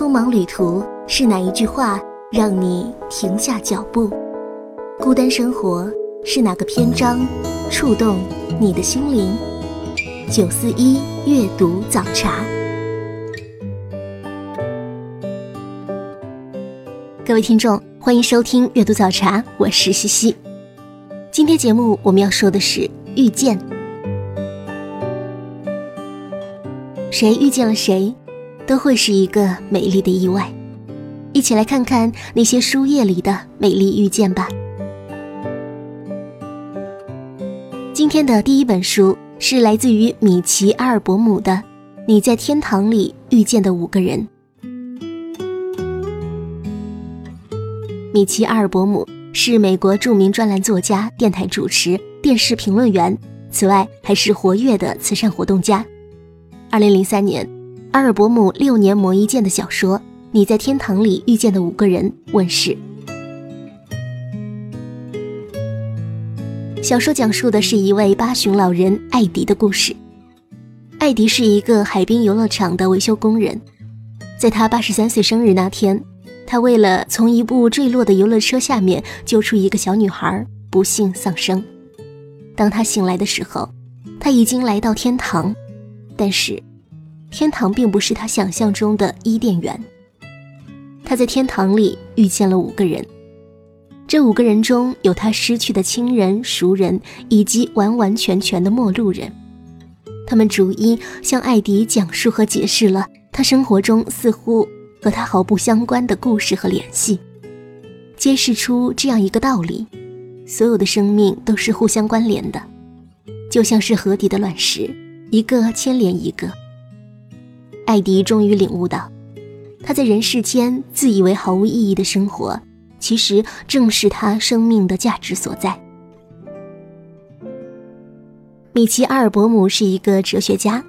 匆忙旅途是哪一句话让你停下脚步？孤单生活是哪个篇章触动你的心灵？九四一阅读早茶，各位听众，欢迎收听阅读早茶，我是西西。今天节目我们要说的是遇见，谁遇见了谁？都会是一个美丽的意外，一起来看看那些书页里的美丽遇见吧。今天的第一本书是来自于米奇·阿尔伯姆的《你在天堂里遇见的五个人》。米奇·阿尔伯姆是美国著名专栏作家、电台主持、电视评论员，此外还是活跃的慈善活动家。二零零三年。阿尔伯姆六年磨一剑的小说《你在天堂里遇见的五个人》问世。小说讲述的是一位八旬老人艾迪的故事。艾迪是一个海滨游乐场的维修工人，在他八十三岁生日那天，他为了从一部坠落的游乐车下面救出一个小女孩，不幸丧生。当他醒来的时候，他已经来到天堂，但是。天堂并不是他想象中的伊甸园。他在天堂里遇见了五个人，这五个人中有他失去的亲人、熟人，以及完完全全的陌路人。他们逐一向艾迪讲述和解释了他生活中似乎和他毫不相关的故事和联系，揭示出这样一个道理：所有的生命都是互相关联的，就像是河底的卵石，一个牵连一个。艾迪终于领悟到，他在人世间自以为毫无意义的生活，其实正是他生命的价值所在。米奇·阿尔伯姆是一个哲学家，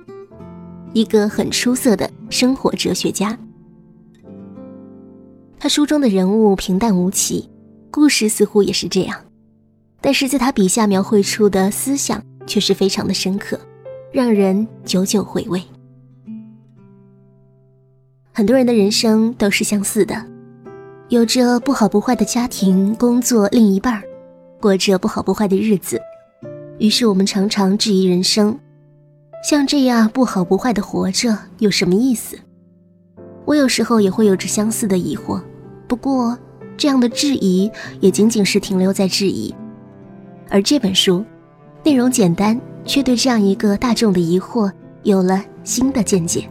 一个很出色的生活哲学家。他书中的人物平淡无奇，故事似乎也是这样，但是在他笔下描绘出的思想却是非常的深刻，让人久久回味。很多人的人生都是相似的，有着不好不坏的家庭、工作、另一半，过着不好不坏的日子。于是我们常常质疑人生：像这样不好不坏的活着有什么意思？我有时候也会有着相似的疑惑，不过这样的质疑也仅仅是停留在质疑。而这本书，内容简单，却对这样一个大众的疑惑有了新的见解。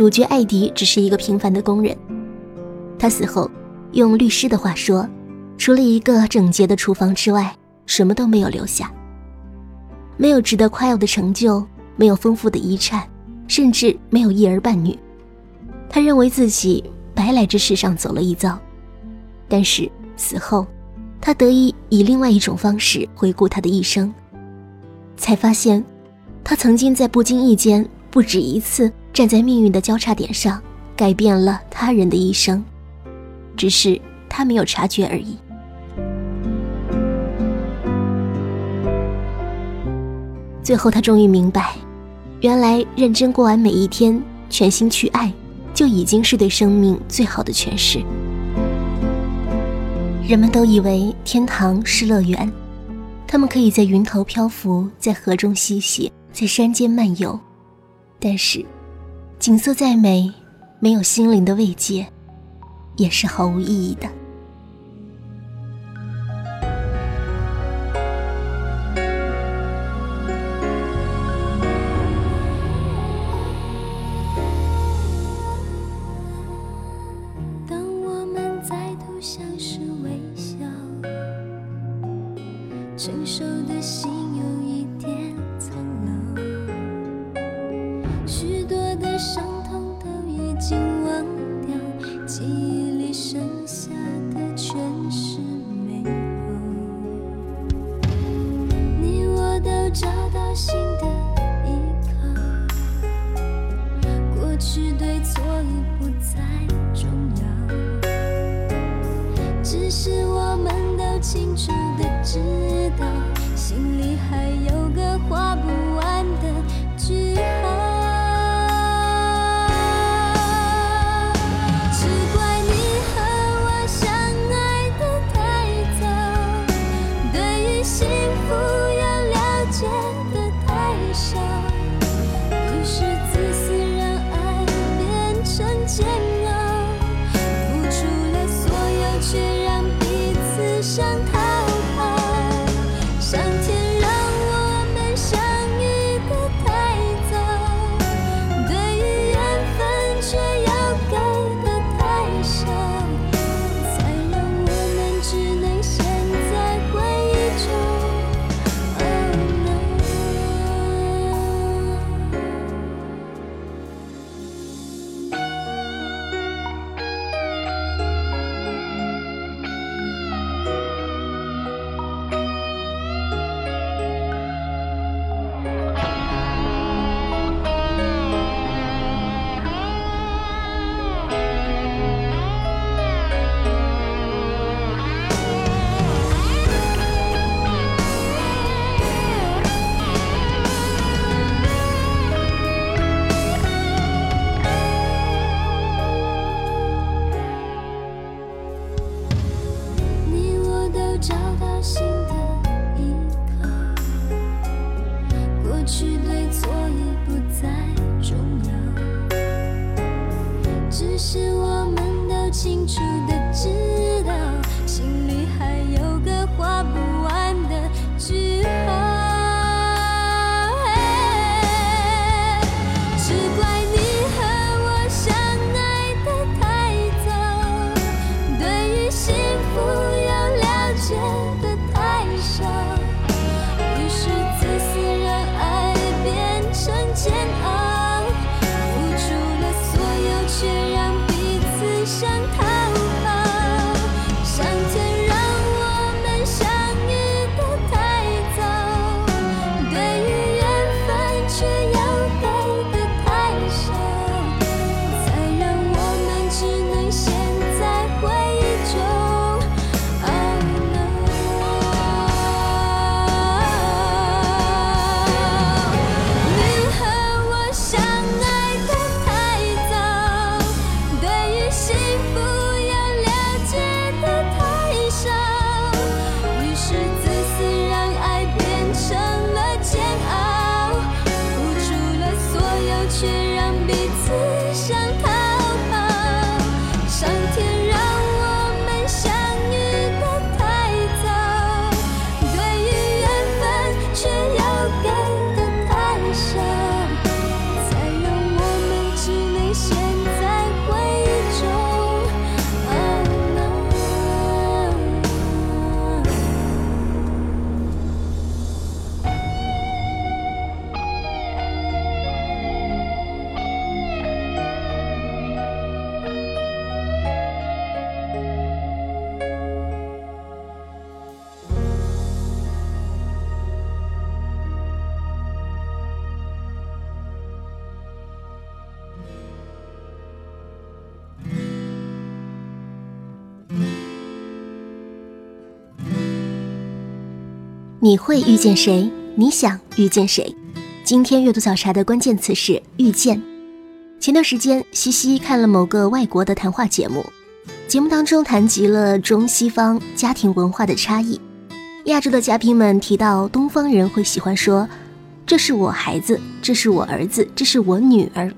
主角艾迪只是一个平凡的工人，他死后，用律师的话说，除了一个整洁的厨房之外，什么都没有留下。没有值得夸耀的成就，没有丰富的遗产，甚至没有一儿半女。他认为自己白来这世上走了一遭，但是死后，他得以以另外一种方式回顾他的一生，才发现，他曾经在不经意间不止一次。站在命运的交叉点上，改变了他人的一生，只是他没有察觉而已。最后，他终于明白，原来认真过完每一天，全心去爱，就已经是对生命最好的诠释。人们都以为天堂是乐园，他们可以在云头漂浮，在河中嬉戏，在山间漫游，但是。景色再美，没有心灵的慰藉，也是毫无意义的。你会遇见谁？你想遇见谁？今天阅读早茶的关键词是遇见。前段时间，西西看了某个外国的谈话节目，节目当中谈及了中西方家庭文化的差异。亚洲的嘉宾们提到，东方人会喜欢说：“这是我孩子，这是我儿子，这是我女儿。”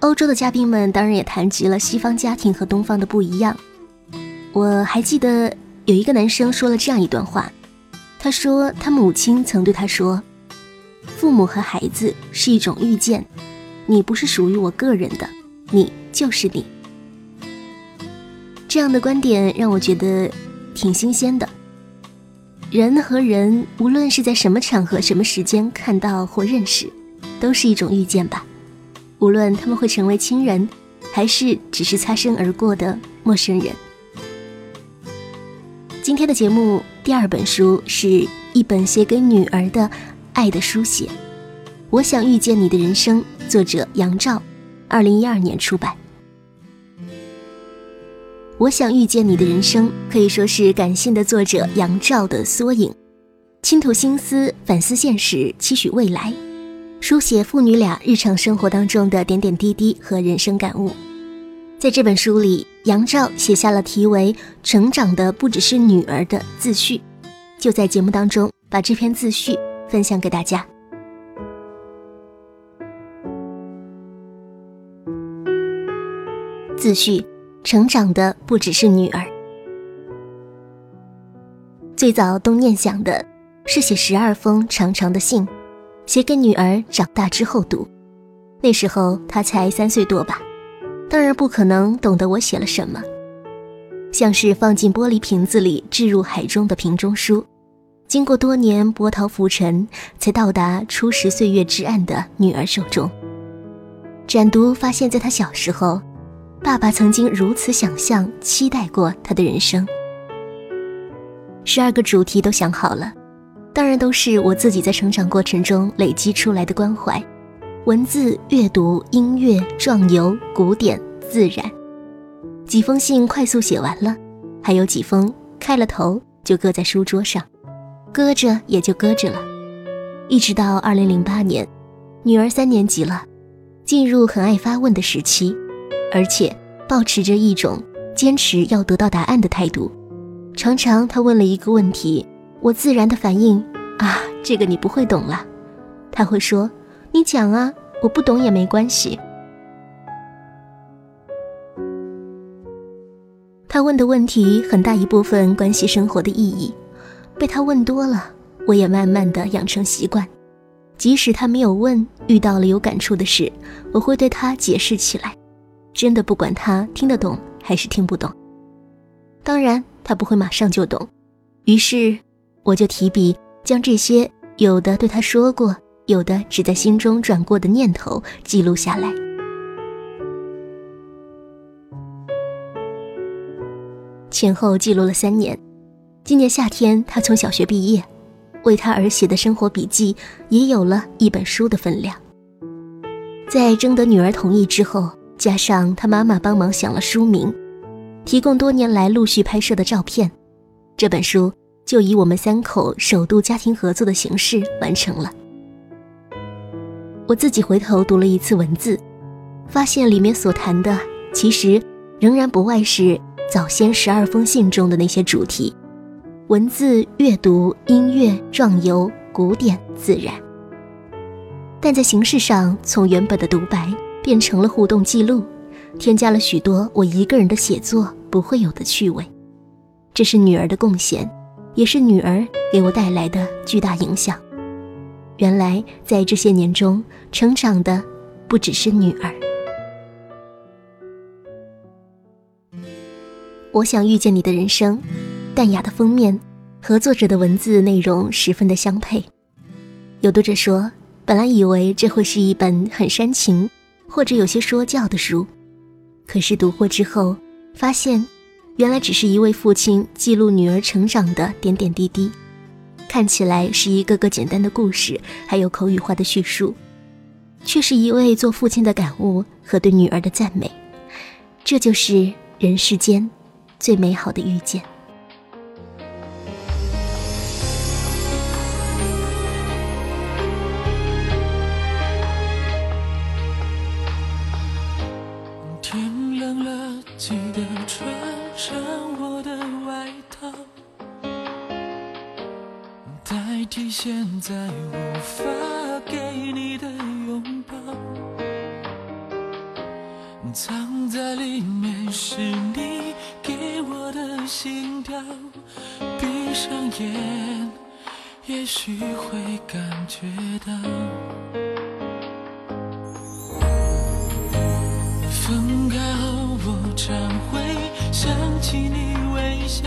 欧洲的嘉宾们当然也谈及了西方家庭和东方的不一样。我还记得有一个男生说了这样一段话。他说，他母亲曾对他说：“父母和孩子是一种遇见，你不是属于我个人的，你就是你。”这样的观点让我觉得挺新鲜的。人和人，无论是在什么场合、什么时间看到或认识，都是一种遇见吧。无论他们会成为亲人，还是只是擦身而过的陌生人。今天的节目第二本书是一本写给女儿的爱的书写，我想遇见你的人生，作者杨照，二零一二年出版。我想遇见你的人生可以说是感性的作者杨照的缩影，倾吐心思，反思现实，期许未来，书写父女俩日常生活当中的点点滴滴和人生感悟。在这本书里杨照写下了题为成长的不只是女儿的自序。就在节目当中把这篇自序分享给大家。自序成长的不只是女儿。最早动念想的是写十二封长长的信写给女儿长大之后读。那时候她才三岁多吧。当然不可能懂得我写了什么，像是放进玻璃瓶子里置入海中的瓶中书。经过多年波涛浮沉，才到达初识岁月至暗的女儿手中。展读发现，在他小时候，爸爸曾经如此想象、期待过他的人生。十二个主题都想好了，当然都是我自己在成长过程中累积出来的关怀：文字、阅读、音乐、壮游、古典、自然。几封信快速写完了，还有几封开了头就搁在书桌上。搁着也就搁着了，一直到二零零八年，女儿三年级了，进入很爱发问的时期，而且保持着一种坚持要得到答案的态度。常常她问了一个问题，我自然的反应啊，这个你不会懂了。他会说：“你讲啊，我不懂也没关系。”他问的问题很大一部分关系生活的意义。被他问多了，我也慢慢的养成习惯，即使他没有问，遇到了有感触的事，我会对他解释起来，真的不管他听得懂还是听不懂。当然，他不会马上就懂，于是我就提笔将这些有的对他说过，有的只在心中转过的念头记录下来。前后记录了三年。今年夏天，他从小学毕业，为他而写的生活笔记也有了一本书的分量。在征得女儿同意之后，加上他妈妈帮忙想了书名，提供多年来陆续拍摄的照片，这本书就以我们三口首度家庭合作的形式完成了。我自己回头读了一次文字，发现里面所谈的其实仍然不外是早先十二封信中的那些主题。文字、阅读、音乐、壮游、古典、自然，但在形式上，从原本的独白变成了互动记录，添加了许多我一个人的写作不会有的趣味。这是女儿的贡献，也是女儿给我带来的巨大影响。原来，在这些年中，成长的不只是女儿。我想遇见你的人生。淡雅的封面，和作者的文字内容十分的相配。有读者说，本来以为这会是一本很煽情，或者有些说教的书，可是读过之后，发现原来只是一位父亲记录女儿成长的点点滴滴。看起来是一个个简单的故事，还有口语化的叙述，却是一位做父亲的感悟和对女儿的赞美。这就是人世间最美好的遇见。在无法给你的拥抱，藏在里面是你给我的心跳。闭上眼，也许会感觉到。分开后，我常会想起你微笑。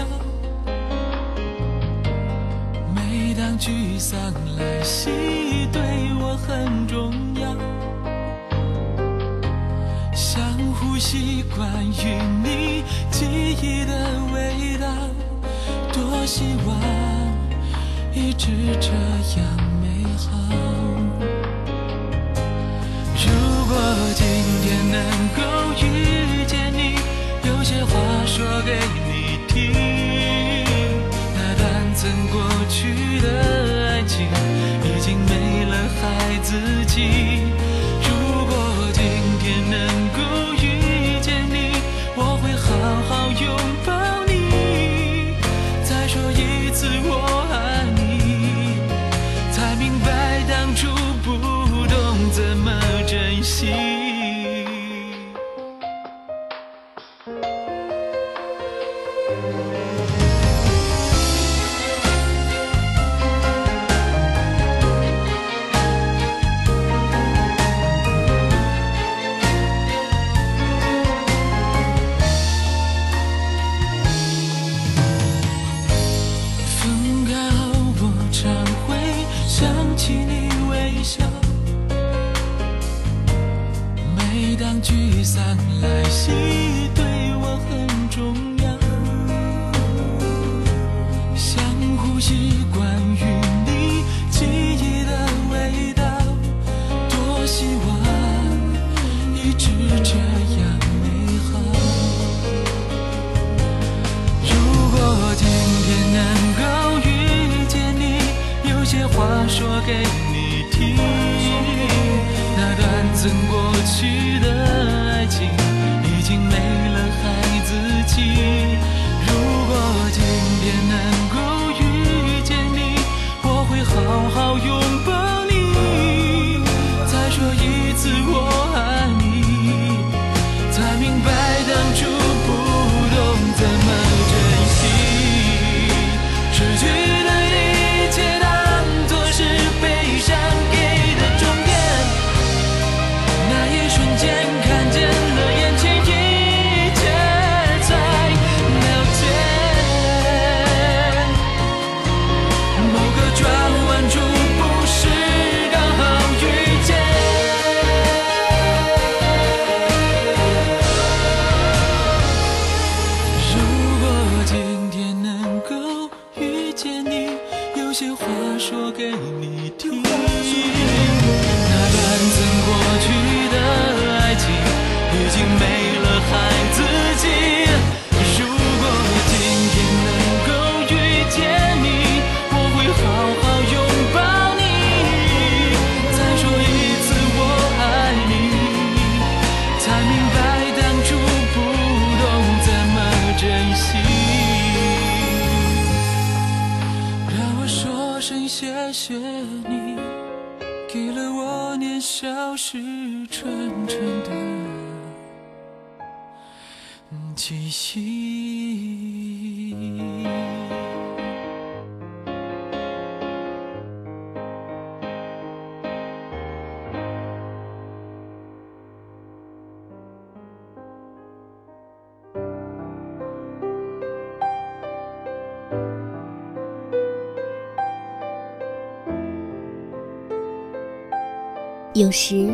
聚散来袭，对我很重要。相互习惯于你记忆的味道，多希望一直这样美好。自己。纯纯的气息。有时，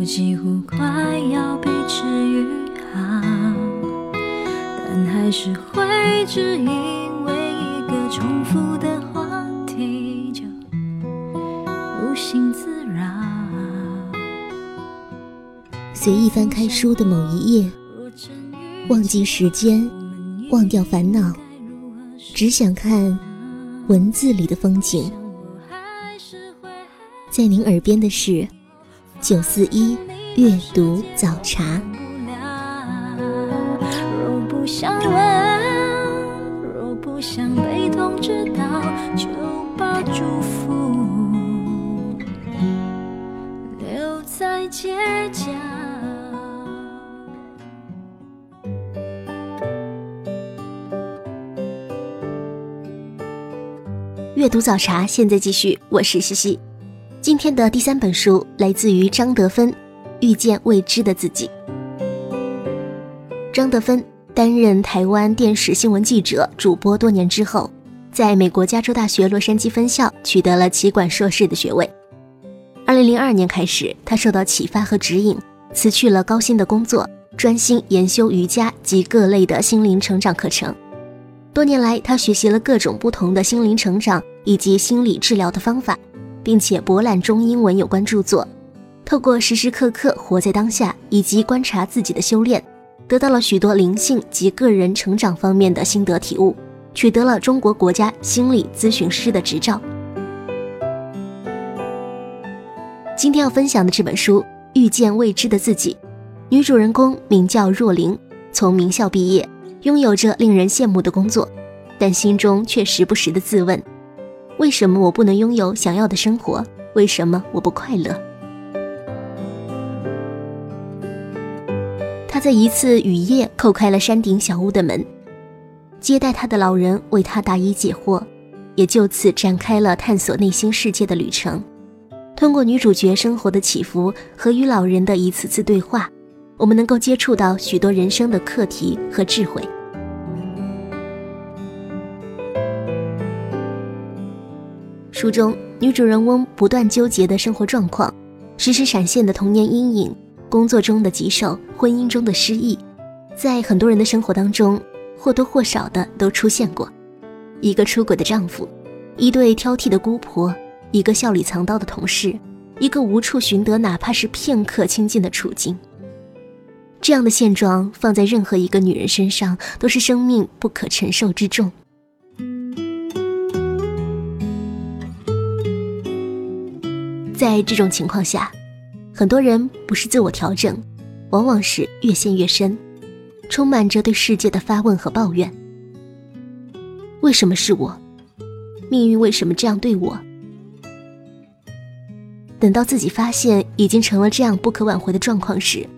我几乎快要被治愈好，但还是会只因为一个重复的话题就无心自扰。随意翻开书的某一页，忘记时间，忘掉烦恼，只想看文字里的风景。在您耳边的是九四一阅读早茶。若不想问，若不想被通知到，就把祝福留在街角。阅读早茶现在继续，我是西西。今天的第三本书来自于张德芬，《遇见未知的自己》。张德芬担任台湾电视新闻记者、主播多年之后，在美国加州大学洛杉矶分校取得了企管硕士的学位。二零零二年开始，他受到启发和指引，辞去了高薪的工作，专心研修瑜伽及各类的心灵成长课程。多年来，他学习了各种不同的心灵成长以及心理治疗的方法，并且博览中英文有关著作。透过时时刻刻活在当下以及观察自己的修炼，得到了许多灵性及个人成长方面的心得体悟，取得了中国国家心理咨询师的执照。今天要分享的这本书《遇见未知的自己》，女主人公名叫若琳，从名校毕业。拥有着令人羡慕的工作，但心中却时不时的自问：为什么我不能拥有想要的生活？为什么我不快乐？他在一次雨夜叩开了山顶小屋的门，接待他的老人为他答疑解惑，也就此展开了探索内心世界的旅程。通过女主角生活的起伏和与老人的一次次对话，我们能够接触到许多人生的课题和智慧。书中女主人翁不断纠结的生活状况，时时闪现的童年阴影，工作中的棘手，婚姻中的失意，在很多人的生活当中或多或少的都出现过。一个出轨的丈夫，一对挑剔的姑婆。一个笑里藏刀的同事，一个无处寻得哪怕是片刻清静的处境。这样的现状放在任何一个女人身上，都是生命不可承受之重。在这种情况下，很多人不是自我调整，往往是越陷越深，充满着对世界的发问和抱怨：为什么是我？命运为什么这样对我？等到自己发现已经成了这样不可挽回的状况时，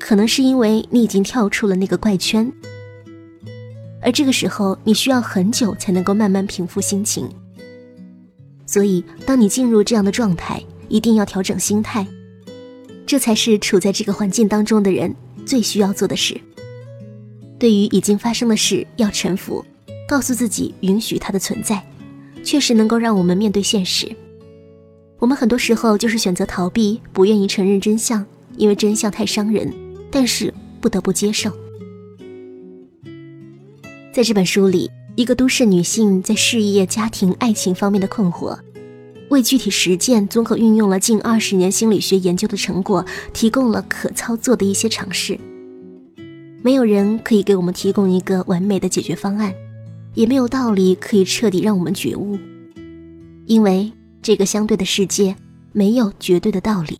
可能是因为你已经跳出了那个怪圈，而这个时候你需要很久才能够慢慢平复心情。所以，当你进入这样的状态，一定要调整心态，这才是处在这个环境当中的人最需要做的事。对于已经发生的事，要臣服，告诉自己允许它的存在，确实能够让我们面对现实。我们很多时候就是选择逃避，不愿意承认真相，因为真相太伤人。但是不得不接受。在这本书里，一个都市女性在事业、家庭、爱情方面的困惑，为具体实践综合运用了近二十年心理学研究的成果，提供了可操作的一些尝试。没有人可以给我们提供一个完美的解决方案，也没有道理可以彻底让我们觉悟，因为。这个相对的世界没有绝对的道理，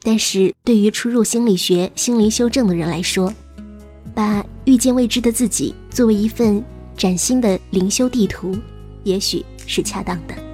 但是对于初入心理学、心灵修正的人来说，把遇见未知的自己作为一份崭新的灵修地图，也许是恰当的。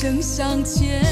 正向前。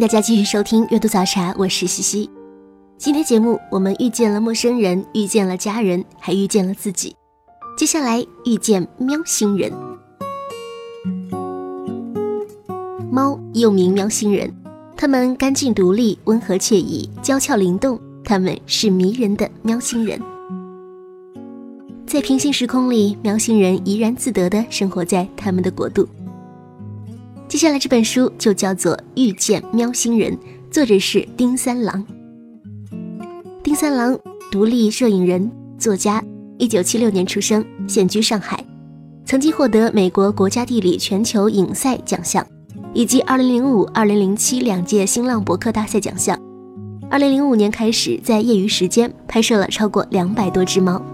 大家继续收听阅读早茶，我是西西。今天节目我们遇见了陌生人，遇见了家人，还遇见了自己。接下来遇见喵星人。猫又名喵星人，它们干净独立，温和惬意，娇俏灵动，它们是迷人的喵星人。在平行时空里，喵星人怡然自得地生活在他们的国度。接下来这本书就叫做《遇见喵星人》，作者是丁三郎。丁三郎，独立摄影人、作家，一九七六年出生，现居上海，曾经获得美国国家地理全球影赛奖项，以及二零零五、二零零七两届新浪博客大赛奖项。二零零五年开始，在业余时间拍摄了超过两百多只猫。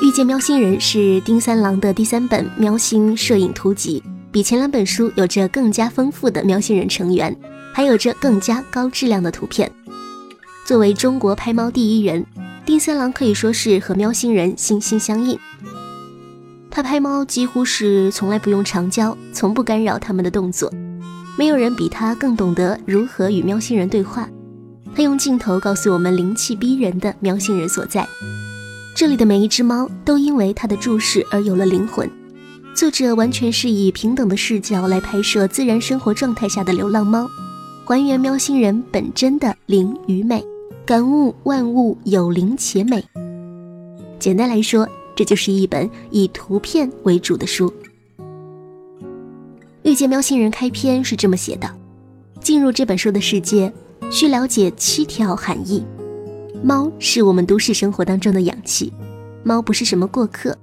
遇见喵星人是丁三郎的第三本喵星摄影图集，比前两本书有着更加丰富的喵星人成员，还有着更加高质量的图片。作为中国拍猫第一人，丁三郎可以说是和喵星人心心相印。他拍猫几乎是从来不用长焦，从不干扰他们的动作。没有人比他更懂得如何与喵星人对话。他用镜头告诉我们灵气逼人的喵星人所在。这里的每一只猫都因为它的注视而有了灵魂。作者完全是以平等的视角来拍摄自然生活状态下的流浪猫，还原喵星人本真的灵与美，感悟万物有灵且美。简单来说，这就是一本以图片为主的书。遇见喵星人开篇是这么写的：进入这本书的世界。需了解七条含义。猫是我们都市生活当中的氧气，猫不是什么过客，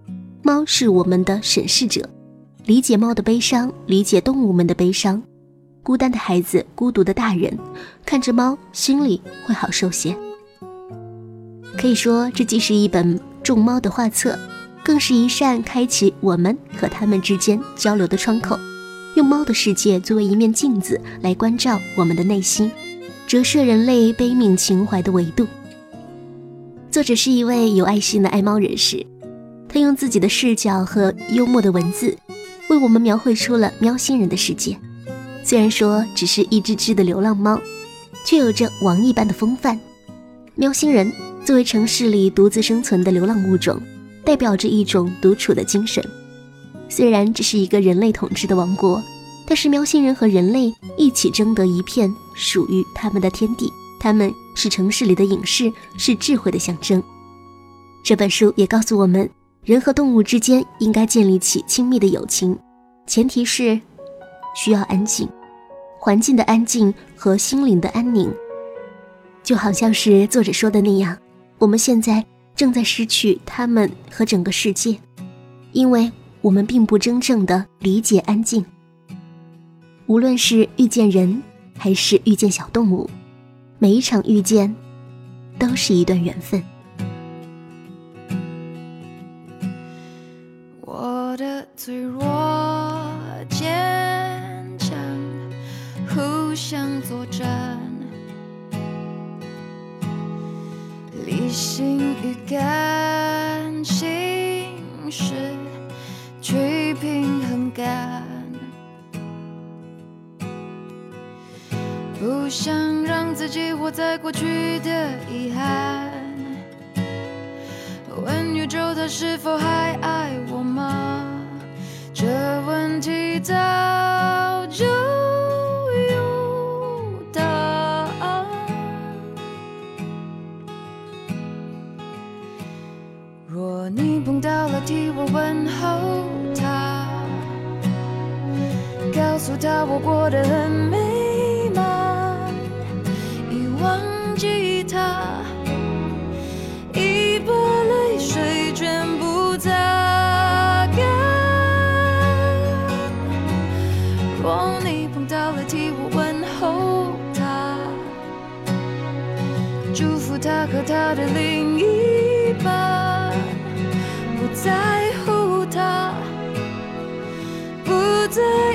猫是我们的审视者。理解猫的悲伤，理解动物们的悲伤。孤单的孩子，孤独的大人，看着猫，心里会好受些。可以说，这既是一本种猫的画册，更是一扇开启我们和他们之间交流的窗口。用猫的世界作为一面镜子，来关照我们的内心。折射人类悲悯情怀的维度。作者是一位有爱心的爱猫人士，他用自己的视角和幽默的文字，为我们描绘出了喵星人的世界。虽然说只是一只只的流浪猫，却有着王一般的风范。喵星人作为城市里独自生存的流浪物种，代表着一种独处的精神。虽然这是一个人类统治的王国。但是喵星人和人类一起争得一片属于他们的天地，他们是城市里的隐士，是智慧的象征。这本书也告诉我们，人和动物之间应该建立起亲密的友情，前提是需要安静，环境的安静和心灵的安宁。就好像是作者说的那样，我们现在正在失去他们和整个世界，因为我们并不真正的理解安静。无论是遇见人，还是遇见小动物，每一场遇见，都是一段缘分。我的脆弱坚强，互相作战，理性与感性是去平衡感。不想让自己活在过去的遗憾。问宇宙它是否还爱我吗？这问题早就有答案。若你碰到了替我问候他，告诉他我过得很美。他的另一半不在乎他，不在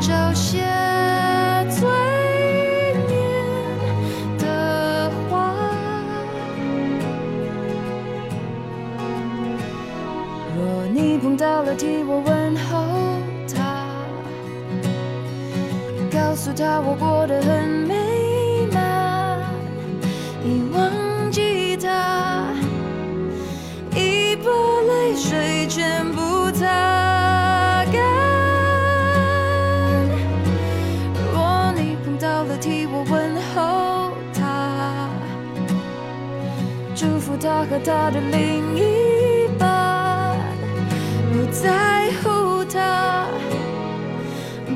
找些催眠的话。若你碰到了替我问候他，告诉他我过得很美满，已忘记他，已把泪水全部擦他和他的另一半，不在乎他，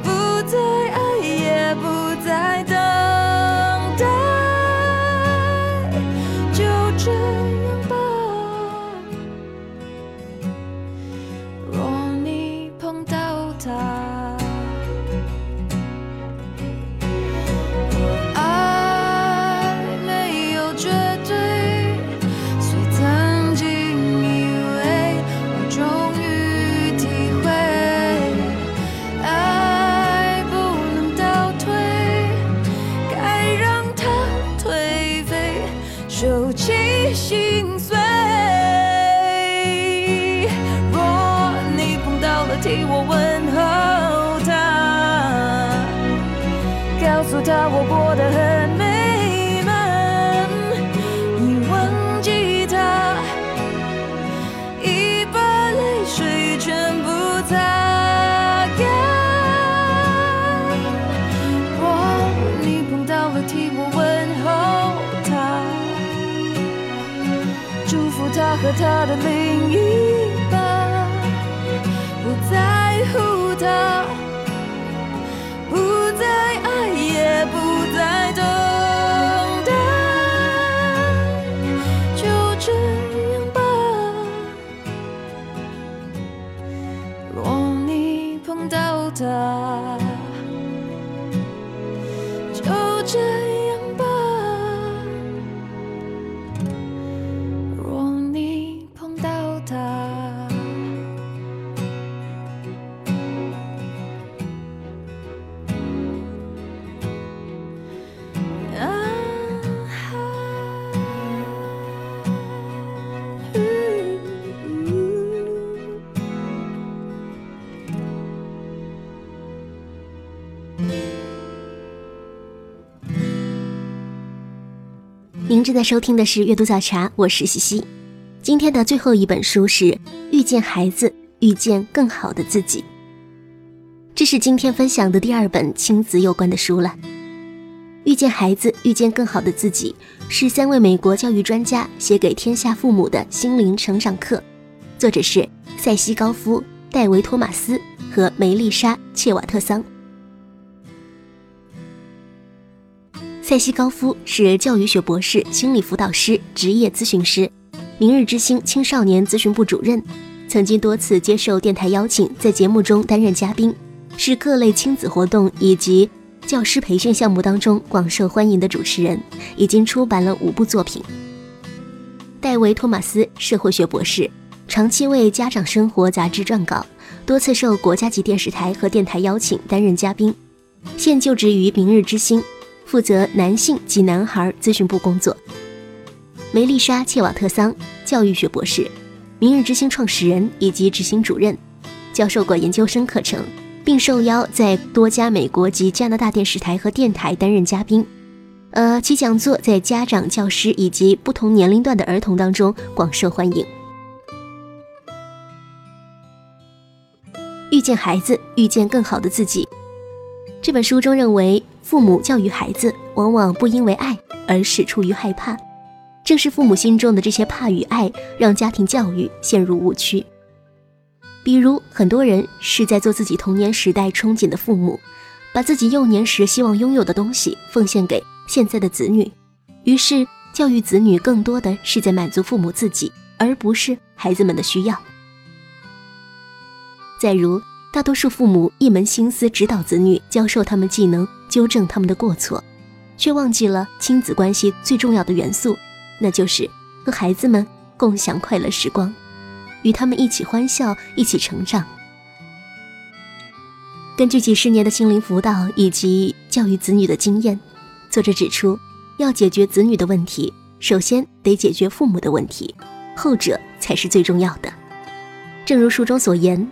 不再爱，也不再正在收听的是阅读早茶，我是西西。今天的最后一本书是《遇见孩子，遇见更好的自己》，这是今天分享的第二本亲子有关的书了。《遇见孩子，遇见更好的自己》是三位美国教育专家写给天下父母的心灵成长课，作者是塞西·高夫、戴维·托马斯和梅丽莎·切瓦特桑。塞西高夫是教育学博士、心理辅导师、职业咨询师，明日之星青少年咨询部主任，曾经多次接受电台邀请，在节目中担任嘉宾，是各类亲子活动以及教师培训项目当中广受欢迎的主持人，已经出版了五部作品。戴维·托马斯，社会学博士，长期为《家长生活》杂志撰稿，多次受国家级电视台和电台邀请担任嘉宾，现就职于明日之星。负责男性及男孩咨询部工作。梅丽莎·切瓦特桑，教育学博士，明日之星创始人以及执行主任，教授过研究生课程，并受邀在多家美国及加拿大电视台和电台担任嘉宾。呃，其讲座在家长、教师以及不同年龄段的儿童当中广受欢迎。遇见孩子，遇见更好的自己。这本书中认为，父母教育孩子往往不因为爱，而是出于害怕。正是父母心中的这些怕与爱，让家庭教育陷入误区。比如，很多人是在做自己童年时代憧憬的父母，把自己幼年时希望拥有的东西奉献给现在的子女，于是教育子女更多的是在满足父母自己，而不是孩子们的需要。再如，大多数父母一门心思指导子女，教授他们技能，纠正他们的过错，却忘记了亲子关系最重要的元素，那就是和孩子们共享快乐时光。与他们一起欢笑，一起成长。根据几十年的心灵辅导以及教育子女的经验，作者指出，要解决子女的问题，首先得解决父母的问题，后者才是最重要的。正如书中所言，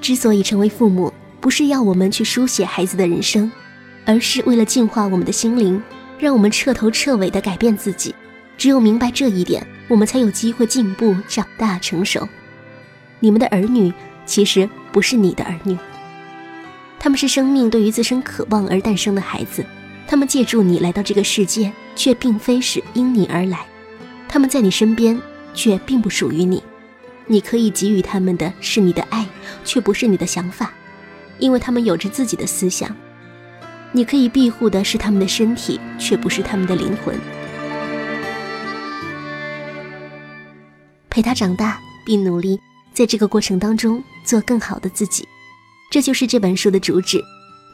之所以成为父母，不是要我们去书写孩子的人生，而是为了净化我们的心灵，让我们彻头彻尾地改变自己。只有明白这一点。我们才有机会进步、长大、成熟。你们的儿女其实不是你的儿女，他们是生命对于自身渴望而诞生的孩子。他们借助你来到这个世界，却并非是因你而来。他们在你身边，却并不属于你。你可以给予他们的是你的爱，却不是你的想法，因为他们有着自己的思想。你可以庇护的是他们的身体，却不是他们的灵魂。陪他长大，并努力在这个过程当中做更好的自己，这就是这本书的主旨：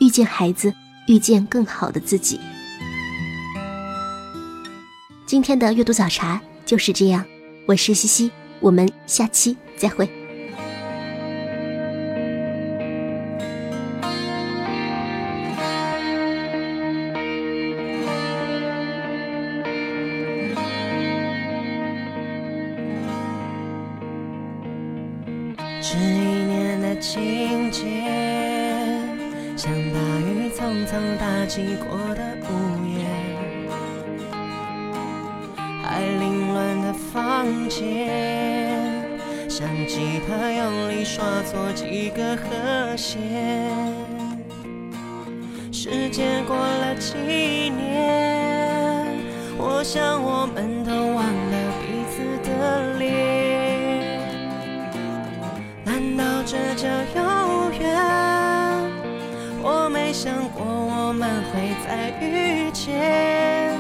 遇见孩子，遇见更好的自己。今天的阅读早茶就是这样，我是西西，我们下期再会。打击过的屋檐，还凌乱的房间，像吉他用力刷错几个和弦。时间过了几年，我想我们都忘了彼此的脸。难道这叫没再遇见。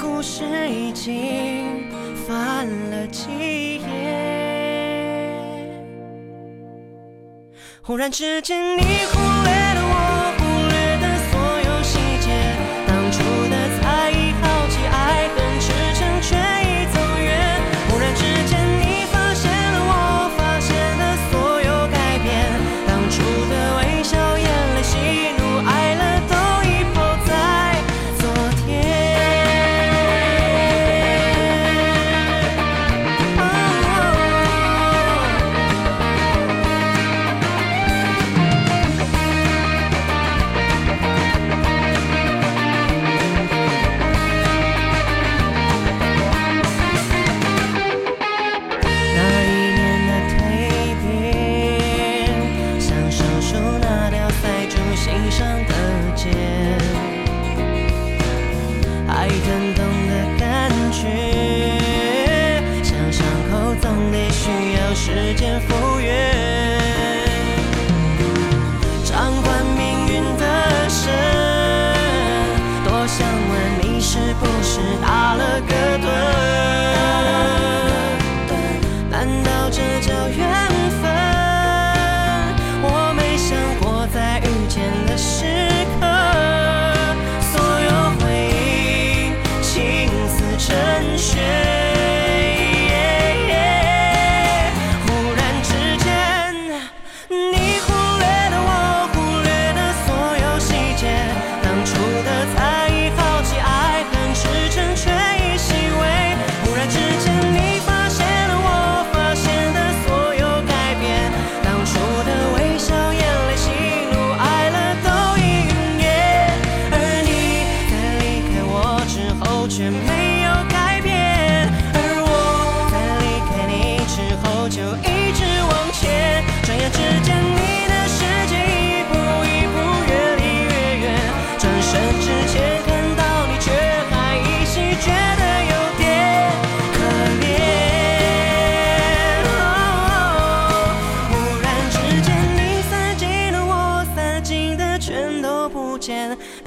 故事已经翻了几页，忽然之间你忽略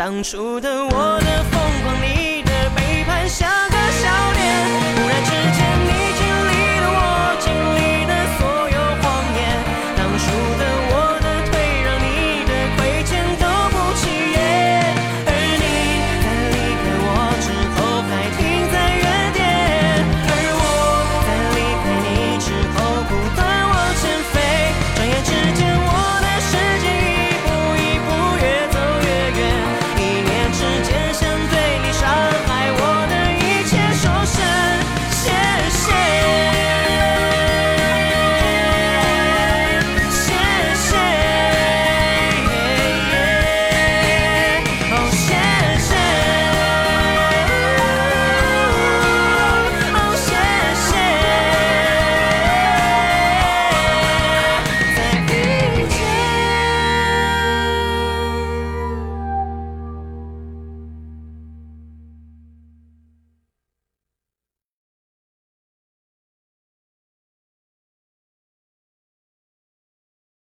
当初的我的